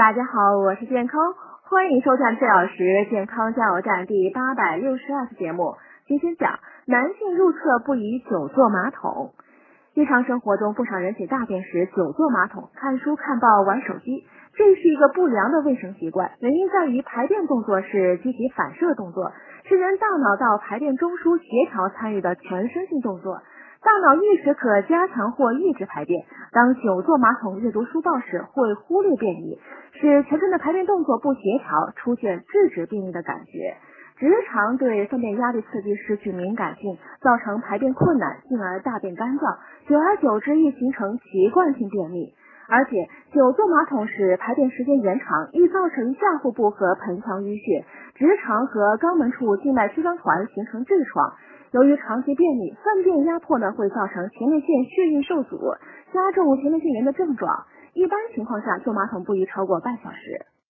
大家好，我是健康，欢迎收看四小时健康加油站第八百六十二期节目。今天讲男性入厕不宜久坐马桶。日常生活中，不少人写大便时久坐马桶，看书、看报、玩手机，这是一个不良的卫生习惯。原因在于排便动作是机体反射动作，是人大脑到排便中枢协调参与的全身性动作。大脑意识可加强或抑制排便。当久坐马桶阅读书报时，会忽略便秘，使全身的排便动作不协调，出现制止便秘的感觉。直肠对粪便压力刺激失去敏感性，造成排便困难，进而大便干燥，久而久之易形成习惯性便秘。而且久坐马桶时排便时间延长，易造成下腹部和盆腔淤血，直肠和肛门处静脉曲张团形成痔疮。由于长期便秘，粪便压迫呢会造成前列腺血运受阻，加重前列腺炎的症状。一般情况下，坐马桶不宜超过半小时。